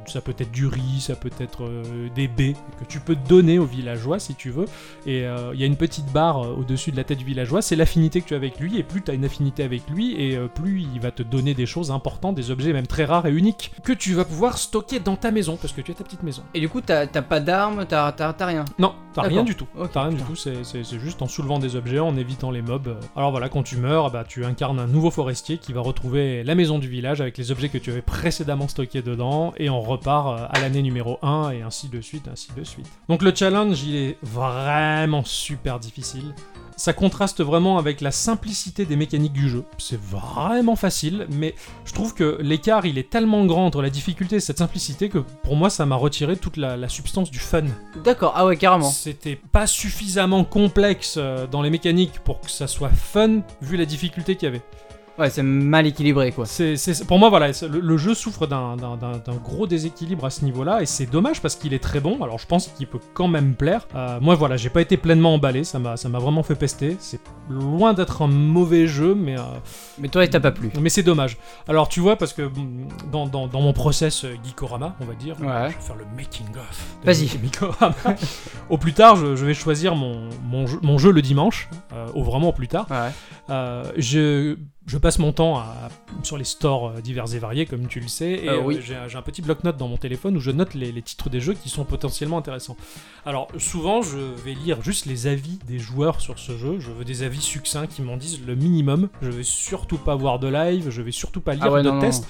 ça peut être du riz, ça peut être euh, des baies que tu peux donner aux villageois si tu veux. Et euh, il y a une petite barre euh, au-dessus de la tête du villageois, c'est l'affinité que tu as avec lui. Et plus tu as une affinité avec lui, et euh, plus il va te donner des choses importantes, des objets même très rares et uniques que tu vas pouvoir stocker dans ta maison parce que tu as ta petite maison. Et du coup, t'as pas d'armes, t'as rien. Non, t'as rien du tout. Ok, t'as rien du tout, c'est- c'est c'est juste en soulevant des objets, en évitant les mobs. Alors voilà, quand tu meurs, bah, tu incarnes un nouveau forestier qui va retrouver la maison du village avec les objets que tu avais précédemment stockés dedans, et on repart euh, à l'année numéro 1, et ainsi de suite, ainsi de suite. Donc le challenge, il est vraiment super difficile. Ça contraste vraiment avec la simplicité des mécaniques du jeu. C'est vraiment facile, mais je trouve que l'écart il est tellement grand entre la difficulté et cette simplicité que pour moi ça m'a retiré toute la, la substance du fun. D'accord, ah ouais, carrément. C'était pas suffisamment complexe euh, dans les mécaniques pour que ça soit fun vu la difficulté qu'il y avait. Ouais, c'est mal équilibré quoi. C'est, pour moi, voilà, le, le jeu souffre d'un, gros déséquilibre à ce niveau-là, et c'est dommage parce qu'il est très bon. Alors, je pense qu'il peut quand même plaire. Euh, moi, voilà, j'ai pas été pleinement emballé, ça m'a, ça m'a vraiment fait pester. C'est loin d'être un mauvais jeu, mais euh, Mais toi, il t'a pas plu. mais c'est dommage. Alors, tu vois, parce que dans, dans- dans mon process euh, Geekorama, on va dire, Ouais. je vais faire le making of. de Vas-y. Au plus tard, je, je vais choisir mon, mon, jeu, mon jeu le dimanche, euh, au vraiment au plus tard. Ouais. Je, je passe mon temps à- sur les stores euh, divers et variés, comme tu le sais, et Euh, euh, oui. j'ai un- petit bloc-notes dans mon téléphone où je note les, les titres des jeux qui sont potentiellement intéressants. Alors, souvent, je vais lire juste les avis des joueurs sur ce jeu. Je veux des avis succincts qui m'en disent le minimum. Je vais surtout pas voir de live, je vais surtout pas lire Ah ouais, de non, non, tests.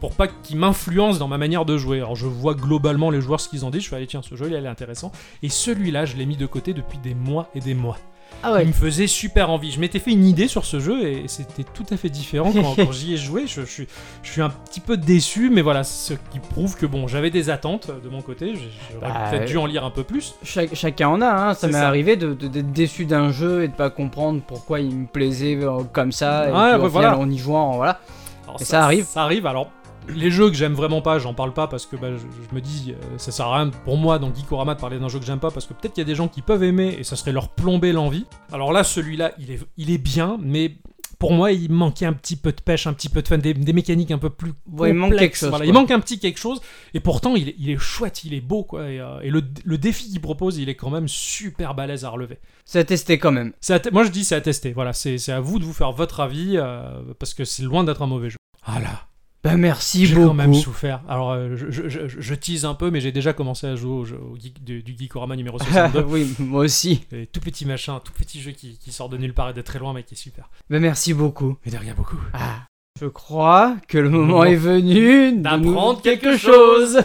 Pour pas qu'ils m'influencent dans ma manière de jouer. Alors je vois globalement les joueurs ce qu'ils en disent, je fais allez tiens ce jeu il est intéressant. Et celui-là je l'ai mis de côté depuis des mois et des mois. Ah ouais. Il me faisait super envie. Je m'étais fait une idée sur ce jeu et c'était tout à fait différent quand, quand j'y ai joué. Je, je suis, je suis un petit peu déçu, mais voilà, ce qui prouve que bon, j'avais des attentes de mon côté. J'aurais Bah, peut-être dû en lire un peu plus. Chac- chacun en a, hein. ça m'est arrivé de- de- d'être déçu d'un jeu et de pas comprendre pourquoi il me plaisait euh, comme ça. et Ouais, puis, au ouais, final, voilà. en y jouant, voilà. Alors, Et ça arrive. Ça arrive. Alors, les jeux que j'aime vraiment pas, j'en parle pas parce que bah, je, je me dis, euh, ça sert à rien pour moi dans Geekorama de parler d'un jeu que j'aime pas parce que peut-être qu'il y a des gens qui peuvent aimer et ça serait leur plomber l'envie. Alors là, celui-là, il est, il est bien, mais. Pour moi, il manquait un petit peu de pêche, un petit peu de fun, des, des mécaniques un peu plus Ouais, il manque complexes. quelque chose, Voilà, quoi. il manque un petit quelque chose, et pourtant, il est, il est chouette, il est beau, quoi. Et, euh, et le, le défi qu'il propose, il est quand même super balèze à relever. C'est à tester quand même. À Moi, je dis c'est à tester. Voilà, c'est à vous de vous faire votre avis, euh, parce que c'est loin d'être un mauvais jeu. Voilà. Bah merci J'ai beaucoup. quand même souffert. Alors, euh, je, je, je, je tease un peu, mais j'ai déjà commencé à jouer au, jeu, au geek, du, du Geekorama numéro 62. oui, moi aussi. Et tout petit machin, tout petit jeu qui, qui sort de nulle part et de très loin, mais qui est super. Bah merci beaucoup. Et de rien beaucoup. Ah, je crois que le moment est venu d'apprendre nous- quelque chose.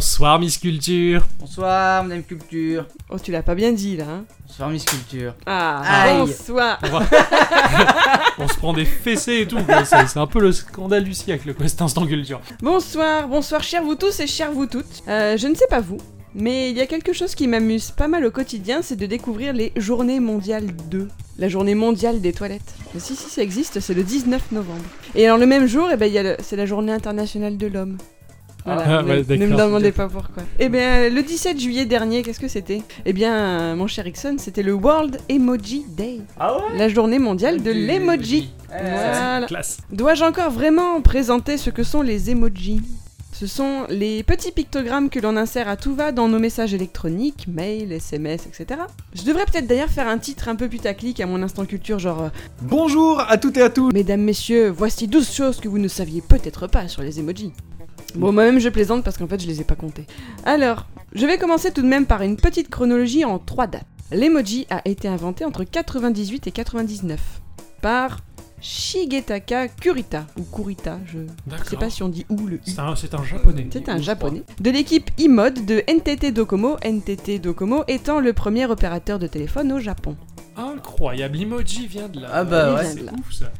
Bonsoir, Miss Culture. Bonsoir, Madame Culture. Oh, tu l'as pas bien dit là. Hein Bonsoir, Miss Culture. ah, Aïe. bonsoir. On, va- On se prend des fessées et tout. quoi. C'est un peu le scandale du siècle, quoi, cet instant culture. Bonsoir, bonsoir, chers vous tous et chères vous toutes. Euh, je ne sais pas vous, mais il y a quelque chose qui m'amuse pas mal au quotidien, c'est de découvrir les Journées mondiales 2. La journée mondiale des toilettes. Mais si, si, ça existe, c'est le 19 novembre. Et alors le même jour, eh ben, il y a le- c'est la journée internationale de l'homme. Voilà, Ah, ne, ouais, ne me demandez pas pourquoi. Eh bien, le 17 juillet dernier, qu'est-ce que c'était? Eh bien, mon cher Ixon, c'était le World Emoji Day. Ah ouais? La journée mondiale de l'emoji. Voilà. Classe. Dois-je encore vraiment présenter ce que sont les emojis? Ce sont les petits pictogrammes que l'on insère à tout va dans nos messages électroniques, mails, SMS, etc. Je devrais peut-être d'ailleurs faire un titre un peu putaclic à mon instant culture, genre euh, Bonjour à toutes et à tous Mesdames, messieurs, voici 12 choses que vous ne saviez peut-être pas sur les emojis. Bon, moi-même je plaisante parce qu'en fait je les ai pas comptés. Alors, je vais commencer tout de même par une petite chronologie en trois dates. L'emoji a été inventé entre 98 et 99 par Shigetaka Kurita, ou Kurita, je sais pas si on dit où le I. C'est un, c'est un japonais. C'est un japonais. De l'équipe iMode de NTT Docomo, NTT Docomo étant le premier opérateur de téléphone au Japon. Incroyable, l'emoji vient de là. Ah bah ouais. C'est ouf ça.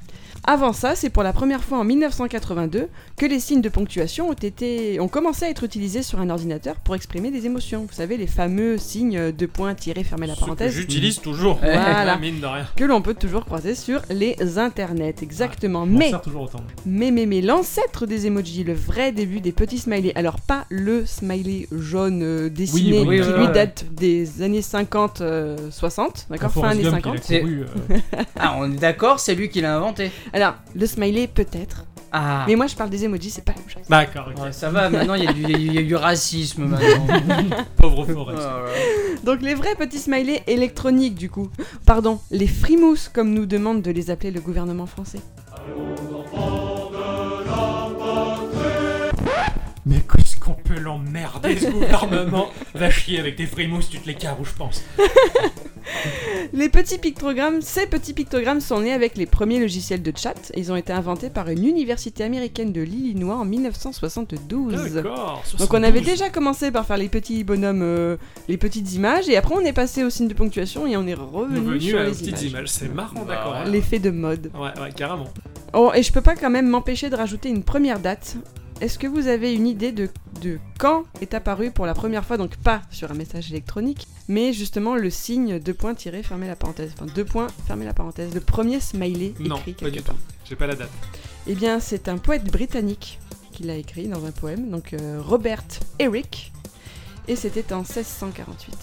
Avant ça, c'est pour la première fois en 1982 que les signes de ponctuation ont, été, ont commencé à être utilisés sur un ordinateur pour exprimer des émotions. Vous savez, les fameux signes de points tirés, fermer la Ce que parenthèse, J'utilise toujours. Voilà. Mine de rien. que l'on peut toujours croiser sur les internets. Exactement. Mais, sers toujours autant. mais, mais, mais, l'ancêtre des emojis, le vrai début des petits smileys, alors pas le smiley jaune euh, dessiné Oui, oui, qui oui, lui ouais. date des années 50-60, d'accord, Quand fin Forrest années Gump, 50. il a C'est- couru, euh, Ah, on est d'accord, c'est lui qui l'a inventé. Alors, le smiley peut-être, Ah. mais moi je parle des emojis, c'est pas la même chose. D'accord, ok. Ouais, ça va, maintenant il y, a du- il y a du racisme maintenant. Pauvre Forrest. Là là. Donc les vrais petits smileys électroniques du coup. Pardon, les frimous comme nous demande de les appeler le gouvernement français. Mais qu'est-ce qu'on peut l'emmerder ce gouvernement Va chier avec tes frimousses, tu te les carres je pense. Les petits pictogrammes, ces petits pictogrammes sont nés avec les premiers logiciels de chat. Ils ont été inventés par une université américaine de l'Illinois en 1972. D'accord. Donc on avait 72. déjà commencé par faire les petits bonhommes, euh, les petites images, et après on est passé au signe de ponctuation et on est revenu, sur à les petites images. images. C'est marrant, Bah d'accord. ouais. L'effet de mode. Ouais, ouais, carrément. Oh, et je peux pas quand même m'empêcher de rajouter une première date. Est-ce que vous avez une idée de, de quand est apparu pour la première fois, donc pas sur un message électronique, mais justement le signe deux points tiré, fermer la parenthèse, enfin deux points, fermer la parenthèse, le premier smiley Non, écrit pas quelque du part. tout. J'ai pas la date. Eh bien, c'est un poète britannique qui l'a écrit dans un poème, donc euh, Robert Herrick, et c'était en 1648.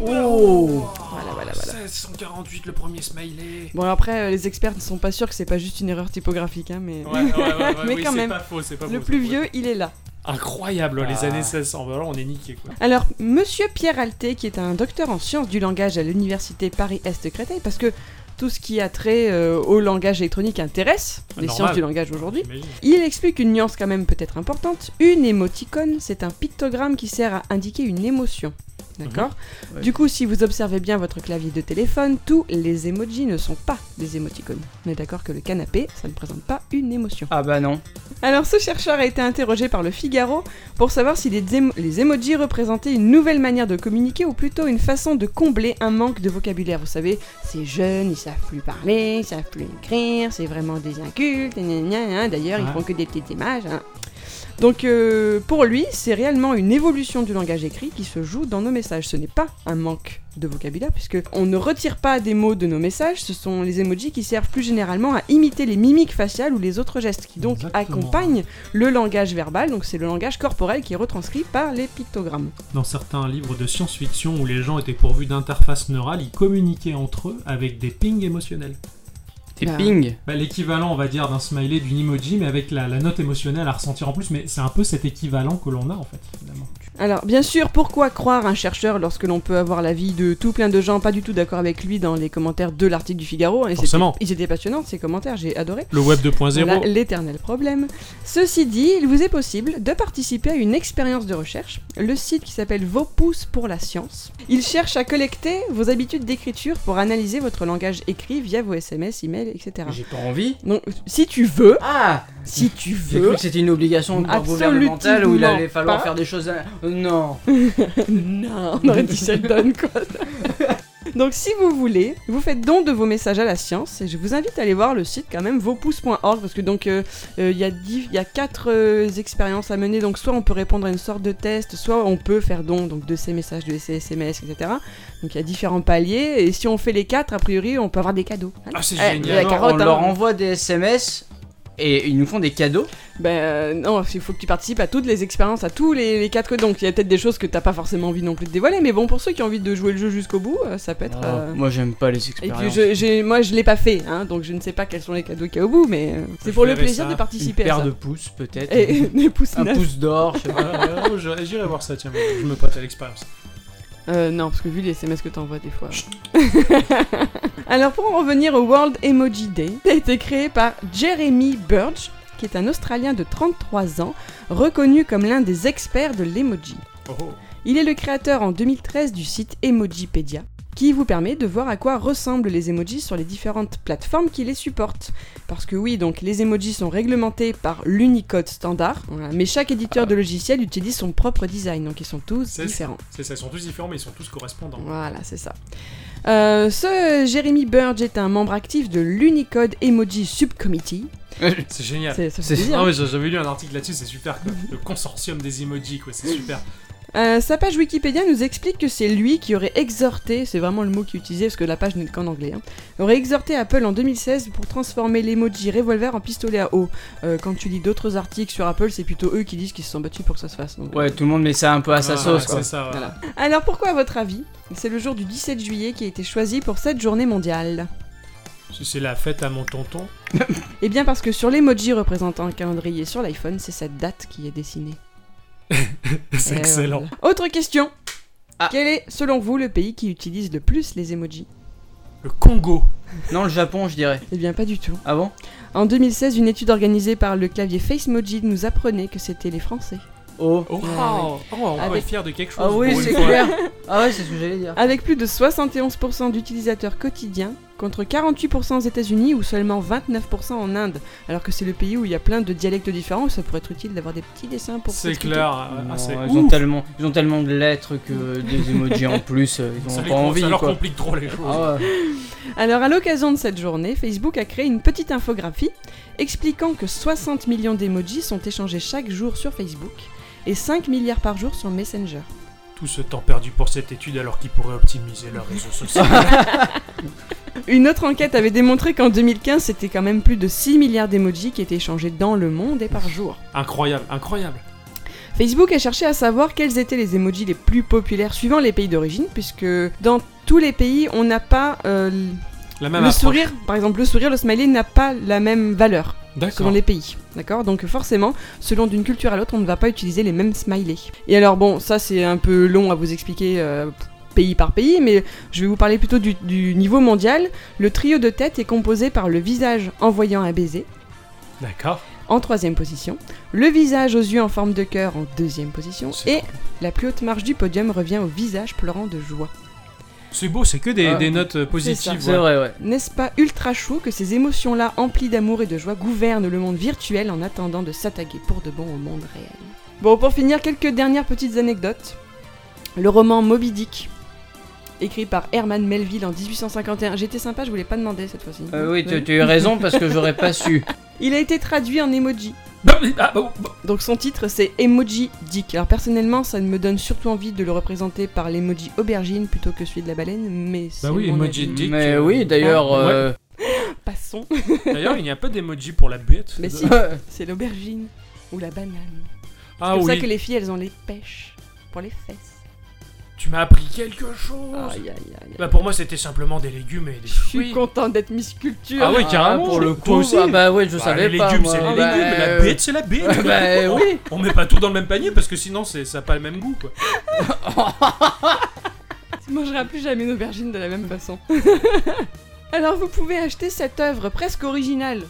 Oh Voilà, voilà, voilà. 1648, le premier smiley. Bon, après, euh, les experts ne sont pas sûrs que c'est pas juste une erreur typographique, hein, mais, Ouais, ouais, ouais, ouais, mais oui, quand c'est même, pas faux, c'est pas le faux, plus c'est vieux, il est là. Incroyable, les Ah. années 1600. Bah alors on est niqué quoi. Alors, Monsieur Pierre Alté, qui est un docteur en sciences du langage à l'université Paris-Est Créteil, parce que tout ce qui a trait euh, au langage électronique intéresse les Normal. sciences du langage aujourd'hui, J'imagine. il explique une nuance quand même peut-être importante. Une émoticône, c'est un pictogramme qui sert à indiquer une émotion. D'accord Ouais. Du coup, si vous observez bien votre clavier de téléphone, tous les emojis ne sont pas des émoticônes. On est d'accord que le canapé, ça ne présente pas une émotion. Ah bah non. Alors, ce chercheur a été interrogé par le Figaro pour savoir si les, émo- les emojis représentaient une nouvelle manière de communiquer ou plutôt une façon de combler un manque de vocabulaire. Vous savez, ces jeunes, ils savent plus parler, ils savent plus écrire, c'est vraiment des incultes, d'ailleurs, ils Ouais. font que des petites images. hein. Donc, euh, pour lui, c'est réellement une évolution du langage écrit qui se joue dans nos messages. Ce n'est pas un manque de vocabulaire, puisque on ne retire pas des mots de nos messages, ce sont les emojis qui servent plus généralement à imiter les mimiques faciales ou les autres gestes, qui donc Exactement. accompagnent le langage verbal, donc c'est le langage corporel qui est retranscrit par les pictogrammes. Dans certains livres de science-fiction où les gens étaient pourvus d'interfaces neurales, ils communiquaient entre eux avec des pings émotionnels. Des Bah. pings. Bah, L'équivalent, on va dire, d'un smiley, d'une emoji, mais avec la, la note émotionnelle à ressentir en plus. Mais c'est un peu cet équivalent que l'on a en fait, finalement. Alors, bien sûr, pourquoi croire un chercheur lorsque l'on peut avoir l'avis de tout plein de gens pas du tout d'accord avec lui dans les commentaires de l'article du Figaro? Et c'était- Forcément. Ils étaient passionnants, ces commentaires, j'ai adoré. Le web 2.0. Voilà l'éternel problème. Ceci dit, il vous est possible de participer à une expérience de recherche, le site qui s'appelle Vos pouces pour la science. Il cherche à collecter vos habitudes d'écriture pour analyser votre langage écrit via vos SMS, emails, etc. J'ai pas envie. Donc, si tu veux, Ah si tu J'ai cru veux, que c'était une obligation Absolument gouvernementale où il allait falloir pas. faire des choses. À- Non. non, on aurait dit Sheldon quoi. Donc si vous voulez, vous faites don de vos messages à la science et je vous invite à aller voir le site quand même vospouces.org parce que donc euh, euh, il y a dix- il y a quatre euh, expériences à mener donc soit on peut répondre à une sorte de test, soit on peut faire don donc de ces messages, de ces SMS, etc. Donc il y a différents paliers et si on fait les quatre a priori on peut avoir des cadeaux. Ah, c'est génial. Non, carotte, on hein. leur envoie des SMS et ils nous font des cadeaux. Ben euh, non, il faut que tu participes à toutes les expériences, à tous les, les quatre donc il y a peut-être des choses que t'as pas forcément envie non plus de dévoiler mais bon pour ceux qui ont envie de jouer le jeu jusqu'au bout, euh, ça peut être... euh, Moi j'aime pas les Et expériences. puis je, j'ai- moi je l'ai pas fait, hein, donc je ne sais pas quels sont les cadeaux qu'il y a au bout, mais euh, c'est Je pour le verrai plaisir ça. de Une participer à paire ça. de pouces peut-être. Et des pouces Un neufs. pouce d'or, je sais pas. Ah, ouais, j'irai- J'irai voir ça, tiens, je me prête à l'expérience. Euh, non, parce que vu les SMS que t'envoies des fois. Alors pour en revenir au World Emoji Day, ça a été créé par Jeremy Burge, qui est un Australien de 33 ans, reconnu comme l'un des experts de l'emoji. Oh, oh. Il est le créateur en 2013 du site Emojipedia, qui vous permet de voir à quoi ressemblent les emojis sur les différentes plateformes qui les supportent. Parce que oui, donc les emojis sont réglementés par l'Unicode standard, voilà, mais chaque éditeur de logiciel utilise son propre design, donc ils sont tous différents. C'est ça, ils sont tous différents, mais ils sont tous correspondants. Voilà, c'est ça. Euh, ce Jeremy Burge est un membre actif de l'Unicode Emoji Subcommittee. C'est génial. C'est- mais j'avais lu un article là-dessus, c'est super quoi. Le consortium des emojis, quoi, c'est super. Euh, sa page Wikipédia nous explique que c'est lui qui aurait exhorté, c'est vraiment le mot qu'il utilisait parce que la page n'est qu'en anglais, hein, aurait exhorté Apple en 2016 pour transformer l'emoji revolver en pistolet à eau. Euh, quand tu lis d'autres articles sur Apple, c'est plutôt eux qui disent qu'ils se sont battus pour que ça se fasse. donc, Ouais, tout le monde met ça un peu à sa Ah, sauce quoi. C'est ça, ouais. Voilà. Alors pourquoi à votre avis C'est le jour du 17 juillet qui a été choisi pour cette journée mondiale? C'est- C'est la fête à mon tonton. Eh bien parce que sur l'emoji représentant un calendrier sur l'iPhone, c'est cette date qui est dessinée. C'est Eh, excellent. voilà. Autre question. Ah. Quel est, selon vous, le pays qui utilise le plus les emojis Le Congo. Non, le Japon, je dirais. Eh bien, pas du tout. Ah bon? En 2016, une étude organisée par le clavier FaceMoji nous apprenait que c'était les Français. Oh. Oh, Ouais, oh, on Avec- être fier de quelque chose. Ah oui, c'est clair. Ah ouais, c'est ce que j'allais dire. Avec plus de 71% d'utilisateurs quotidiens, contre 48% aux États-Unis ou seulement 29% en Inde. Alors que c'est le pays où il y a plein de dialectes différents, où ça pourrait être utile d'avoir des petits dessins pour C'est clair. ah, Non, c'est ils, ont tellement, ils ont tellement de lettres que des emojis en plus, euh, ils Ça, ont les pas envie ça leur quoi. complique trop les choses. Ah ouais. Alors à l'occasion de cette journée, Facebook a créé une petite infographie expliquant que 60 millions d'emojis sont échangés chaque jour sur Facebook et 5 milliards par jour sur Messenger. Tout ce temps perdu pour cette étude alors qu'ils pourraient optimiser leur réseau social. Une autre enquête avait démontré qu'en 2015, c'était quand même plus de 6 milliards d'emojis qui étaient échangés dans le monde et par jour. incroyable, incroyable. Facebook a cherché à savoir quels étaient les emojis les plus populaires suivant les pays d'origine, puisque dans tous les pays, on n'a pas euh, La même le approche. sourire, par exemple, le sourire, le smiley n'a pas la même valeur. Selon les pays. D'accord? Donc forcément, selon d'une culture à l'autre, on ne va pas utiliser les mêmes smileys. Et alors bon, ça c'est un peu long à vous expliquer euh, pays par pays, mais je vais vous parler plutôt du, du niveau mondial. Le trio de tête est composé par le visage envoyant un baiser, D'accord. en troisième position, le visage aux yeux en forme de cœur en deuxième position, et la plus haute marche du podium revient au visage pleurant de joie. C'est beau, c'est que des, Ah. des notes C'est positives. C'est vrai, ouais. N'est-ce pas ultra chou que ces émotions-là, emplies d'amour et de joie, gouvernent le monde virtuel en attendant de s'attaquer pour de bon au monde réel? Bon, pour finir, quelques dernières petites anecdotes. Le roman Moby Dick, écrit par Herman Melville en 1851. J'étais sympa, je voulais pas demander cette fois-ci. Euh, oui, tu, tu as eu raison parce que j'aurais pas su. Il a été traduit en emoji. Bah, ah, bah, bah, Donc son titre c'est Emoji Dick. Alors personnellement ça me donne surtout envie de le représenter par l'emoji aubergine plutôt que celui de la baleine, mais c'est Bah oui, mon emoji avis. dick. Mais euh, oui, d'ailleurs. euh, Passons. D'ailleurs, il n'y a pas d'emoji pour la bête. Mais si, c'est l'aubergine ou la banane. Ah c'est pour oui. ça que les filles elles ont les pêches pour les fesses. Tu m'as appris quelque chose. Aïe aïe aïe. Bah pour moi, c'était simplement des légumes et des Je suis fruits. content d'être Miss Culture. Ah oui, carrément. pour le coup, aussi. ah bah ouais, je Bah, savais les pas. légumes, moi. c'est les Bah, légumes, la euh, bête, c'est la bête. bah, on, oui. on met pas tout dans le même panier parce que sinon, c'est- ça n'a pas le même goût, quoi. Tu mangeras plus jamais une aubergine de la même façon. Alors vous pouvez acheter cette œuvre presque originale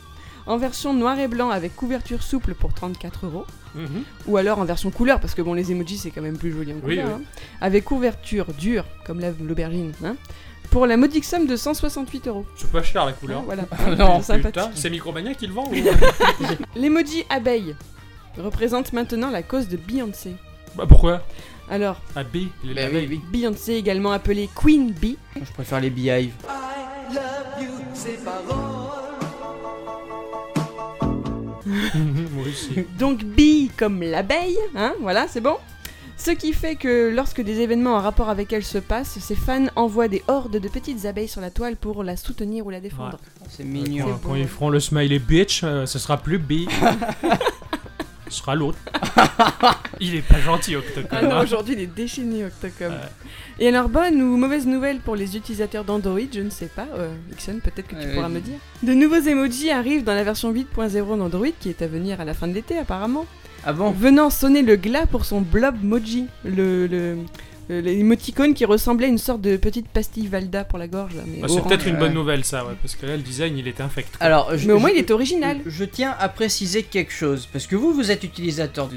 en version noir et blanc avec couverture souple pour 34 euros. Mhm. Ou alors en version couleur, parce que bon, les emojis c'est quand même plus joli en Oui, couleur. oui. hein. Avec couverture dure, comme la- l'aubergine, hein, pour la modique somme de 168 euros. C'est pas cher la couleur. Voilà, Non, c'est sympathique. Putain, c'est Micromania qui le vend ou... L'emoji abeille représente maintenant la cause de Beyoncé. Bah pourquoi? Alors, Ah B, Bah oui, oui. Beyoncé également appelée Queen Bee, Je préfère les beehives. Moi aussi. donc bee comme l'abeille, hein, voilà, c'est bon ce qui fait que lorsque des événements en rapport avec elle se passent, ses fans envoient des hordes de petites abeilles sur la toile pour la soutenir ou la défendre. C'est mignon. quand ils feront le smiley bitch, euh, ce sera plus B. ce sera l'autre. il est pas gentil, Octocom. Ah non, hein. aujourd'hui il est déchaîné Octocom. Ouais. Et alors, bonne ou mauvaise nouvelle pour les utilisateurs d'Android, je ne sais pas. Euh, Ixon, peut-être que tu Ouais, pourras me dire. De nouveaux emojis arrivent dans la version 8.0 d'Android qui est à venir à la fin de l'été apparemment. Ah bon? Venant sonner le glas pour son blobmoji, le, le, le- l'émoticône qui ressemblait à une sorte de petite pastille Valda pour la gorge. là, mais Ah, c'est peut-être une bonne nouvelle ça, ouais, parce que là le design il était infect. quoi. Alors, je- Mais au moins je- il est original. Je tiens à préciser quelque chose, parce que vous, vous êtes utilisateur de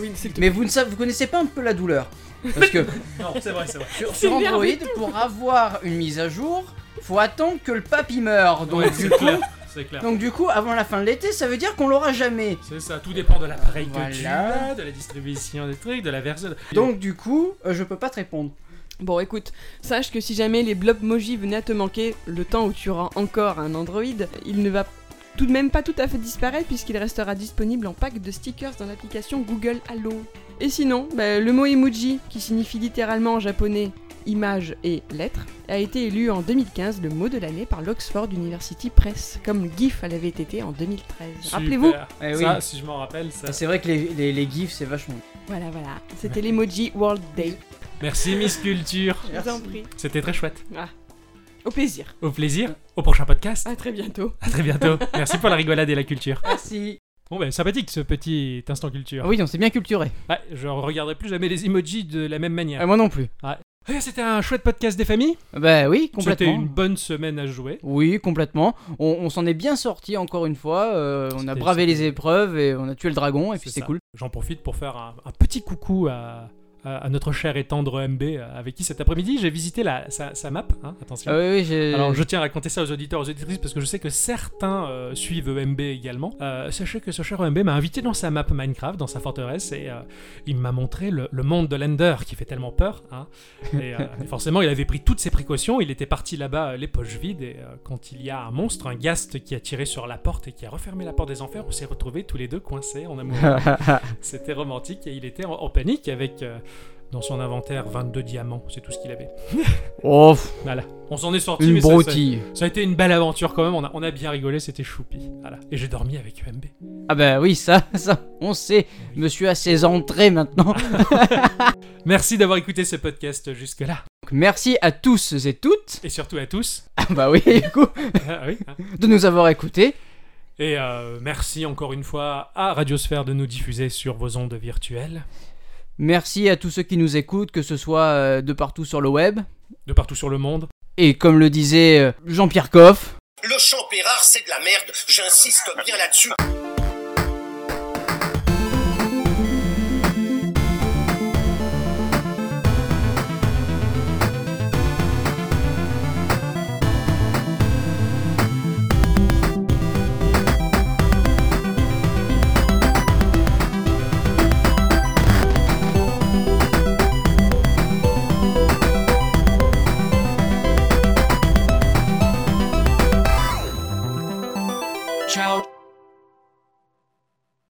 oui, te mais vous ne savez, vous connaissez pas un peu la douleur. Parce que Non, c'est vrai, c'est vrai. sur, Android, pour avoir une mise à jour, faut attendre que le papy meure. Donc, Ouais, du c'est coup, clair. C'est clair. donc du coup, avant la fin de l'été, ça veut dire qu'on l'aura jamais. C'est ça, tout dépend de l'appareil que tu Voilà. as, de la distribution des trucs, de la version. Donc du coup, euh, je peux pas te répondre. Bon, écoute, sache que si jamais les blobmoji venaient à te manquer le temps où tu auras encore un Android, il ne va tout de même pas tout à fait disparaître puisqu'il restera disponible en pack de stickers dans l'application Google Allo. Et sinon, bah, le mot emoji, qui signifie littéralement en japonais image et lettres, a été élu en 2015 le mot de l'année par l'Oxford University Press, comme GIF l'avait été en 2013. Rappelez-vous. Eh ça, oui. si je m'en rappelle, ça. C'est vrai que les, les, les gifs, c'est vachement. Voilà, voilà. C'était l'emoji World Day. Merci Miss Culture. Je vous en prie. C'était très chouette. Au plaisir. Au plaisir. Au prochain podcast. À très bientôt. À très bientôt. Merci pour la rigolade et la culture. Merci. Bon ben sympathique ce petit instant culture. Ah oui, on s'est bien culturé. Ouais, je regarderai plus jamais les emojis de la même manière. Ah, moi non plus. Ouais, C'était un chouette podcast des familles. Bah oui, C'était complètement. une bonne semaine à jouer. Oui, complètement. On, on s'en est bien sorti encore une fois. euh, on a C'était- bravé c'était- les épreuves et on a tué le dragon et puis C'est cool. J'en profite pour faire un, un petit coucou à, à- notre cher et tendre MB euh, avec qui cet après-midi j'ai visité la, sa, sa map. hein, attention. Ah oui, oui, j'ai. Alors je tiens à raconter ça aux auditeurs, aux auditrices, parce que je sais que certains euh, suivent EMB également. Euh, sachez que ce cher EMB m'a invité dans sa map Minecraft, dans sa forteresse, et euh, il m'a montré le, le monde de l'Ender, qui fait tellement peur. hein. Et, et forcément, il avait pris toutes ses précautions, il était parti là-bas les poches vides, et quand il y a un monstre, un ghast qui a tiré sur la porte et qui a refermé la porte des enfers, on s'est retrouvés tous les deux coincés en amour. C'était romantique, et il était en, en panique avec... dans son inventaire, 22 diamants, c'est tout ce qu'il avait. Oh, Voilà. On s'en est sorti, une mais ça- ça- broutille. ça a été une belle aventure quand même, on a, on a bien rigolé, c'était choupi. Voilà. Et j'ai dormi avec UMB. Ah bah oui, ça, ça, on sait. Monsieur a ses entrées maintenant. Merci d'avoir écouté ce podcast jusque-là. Merci à tous et toutes. Et surtout à tous. Ah bah oui, du coup, Ah oui, hein. de nous avoir écoutés. Et euh, merci encore une fois à Radiosphère de nous diffuser sur vos ondes virtuelles, Merci à tous ceux qui nous écoutent, que ce soit euh, de partout sur le web. de partout sur le monde. Et comme le disait euh, Jean-Pierre Coff, Le chant Pérard, c'est de la merde, j'insiste bien là-dessus.